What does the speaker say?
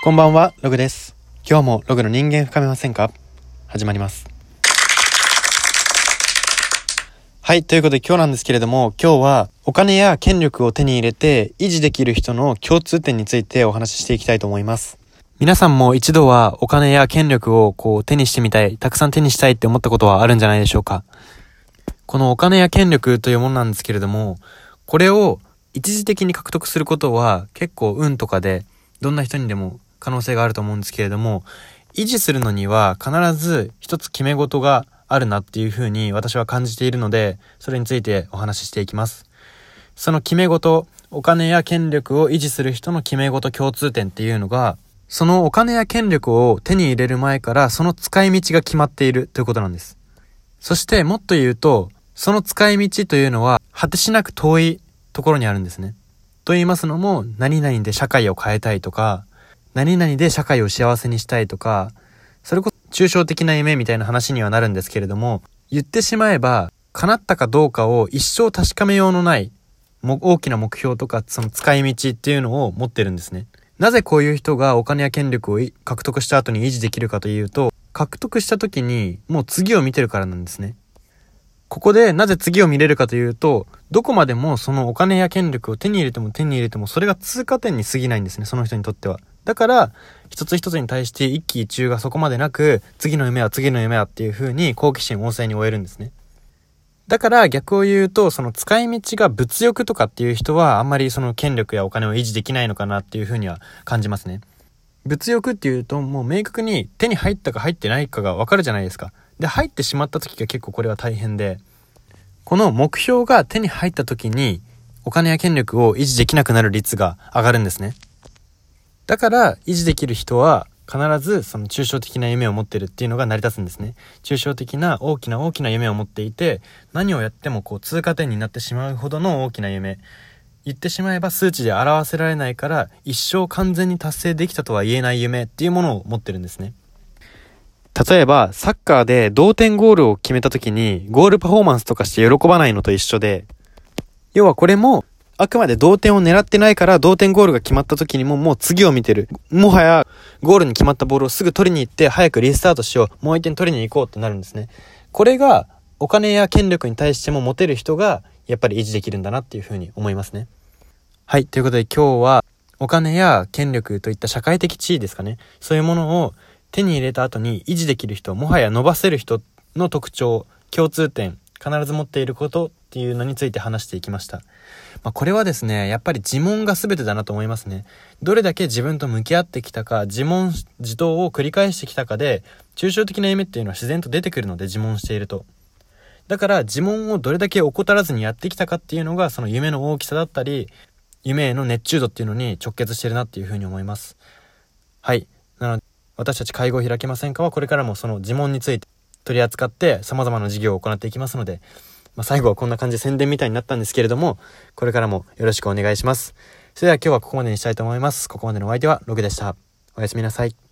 こんばんは、ログです。今日もログの人間深めませんか？始まります。はい、ということで今日なんですけれども、今日はお金や権力を手に入れて維持できる人の共通点についてお話ししていきたいと思います。皆さんも一度はお金や権力をこう手にしてみたい、たくさん手にしたいって思ったことはあるんじゃないでしょうか。このお金や権力というものなんですけれども、これを一時的に獲得することは結構運とかでどんな人にでも可能性があると思うんですけれども、維持するのには必ず一つ決め事があるなっていうふうに私は感じているので、それについてお話ししていきます。その決め事、お金や権力を維持する人の決め事共通点っていうのが、そのお金や権力を手に入れる前からその使い道が決まっているということなんです。そしてもっと言うと、その使い道というのは果てしなく遠いところにあるんですね。と言いますのも、何々で社会を変えたいとか、何々で社会を幸せにしたいとか、それこそ抽象的な夢みたいな話にはなるんですけれども、言ってしまえば、叶ったかどうかを一生確かめようのない、も大きな目標とか、その使い道っていうのを持ってるんですね。なぜこういう人がお金や権力を獲得した後に維持できるかというと、獲得した時にもう次を見てるからなんですね。ここでなぜ次を見れるかというと、どこまでもそのお金や権力を手に入れても手に入れてもそれが通過点に過ぎないんですね、その人にとっては。だから、一つ一つに対して一喜一憂がそこまでなく、次の夢は次の夢はっていう風に好奇心旺盛に終えるんですね。だから逆を言うと、その使い道が物欲とかっていう人はあんまりその権力やお金を維持できないのかなっていう風には感じますね。物欲っていうともう明確に手に入ったか入ってないかがわかるじゃないですか。で、入ってしまった時が結構これは大変で、この目標が手に入った時にお金や権力を維持できなくなる率が上がるんですね。だから維持できる人は必ずその抽象的な夢を持ってるっていうのが成り立つんですね。抽象的な大きな大きな夢を持っていて、何をやってもこう通過点になってしまうほどの大きな夢。言ってしまえば数値で表せられないから一生完全に達成できたとは言えない夢っていうものを持ってるんですね。例えば、サッカーで同点ゴールを決めた時にゴールパフォーマンスとかして喜ばないのと一緒で、要はこれもあくまで同点を狙ってないから同点ゴールが決まった時にももう次を見てる。もはやゴールに決まったボールをすぐ取りに行って早くリスタートしよう。もう一点取りに行こうってなるんですね。これがお金や権力に対しても持てる人がやっぱり維持できるんだなっていうふうに思いますね。はい。ということで今日はお金や権力といった社会的地位ですかね。そういうものを手に入れた後に維持できる人、もはや伸ばせる人の特徴、共通点、必ず持っていることっていうのについて話していきました。まあ、これはですね、やっぱり自問が全てだなと思いますね。どれだけ自分と向き合ってきたか、自問、自答を繰り返してきたかで、抽象的な夢っていうのは自然と出てくるので自問していると。だから自問をどれだけ怠らずにやってきたかっていうのが、その夢の大きさだったり、夢への熱中度っていうのに直結してるなっていうふうに思います。はい。なので、私たち介護を開けませんかはこれからもその自問について取り扱って様々な事業を行っていきますので、まあ、最後はこんな感じで宣伝みたいになったんですけれども、これからもよろしくお願いします。それでは今日はここまでにしたいと思います。ここまでのお相手はログでした。おやすみなさい。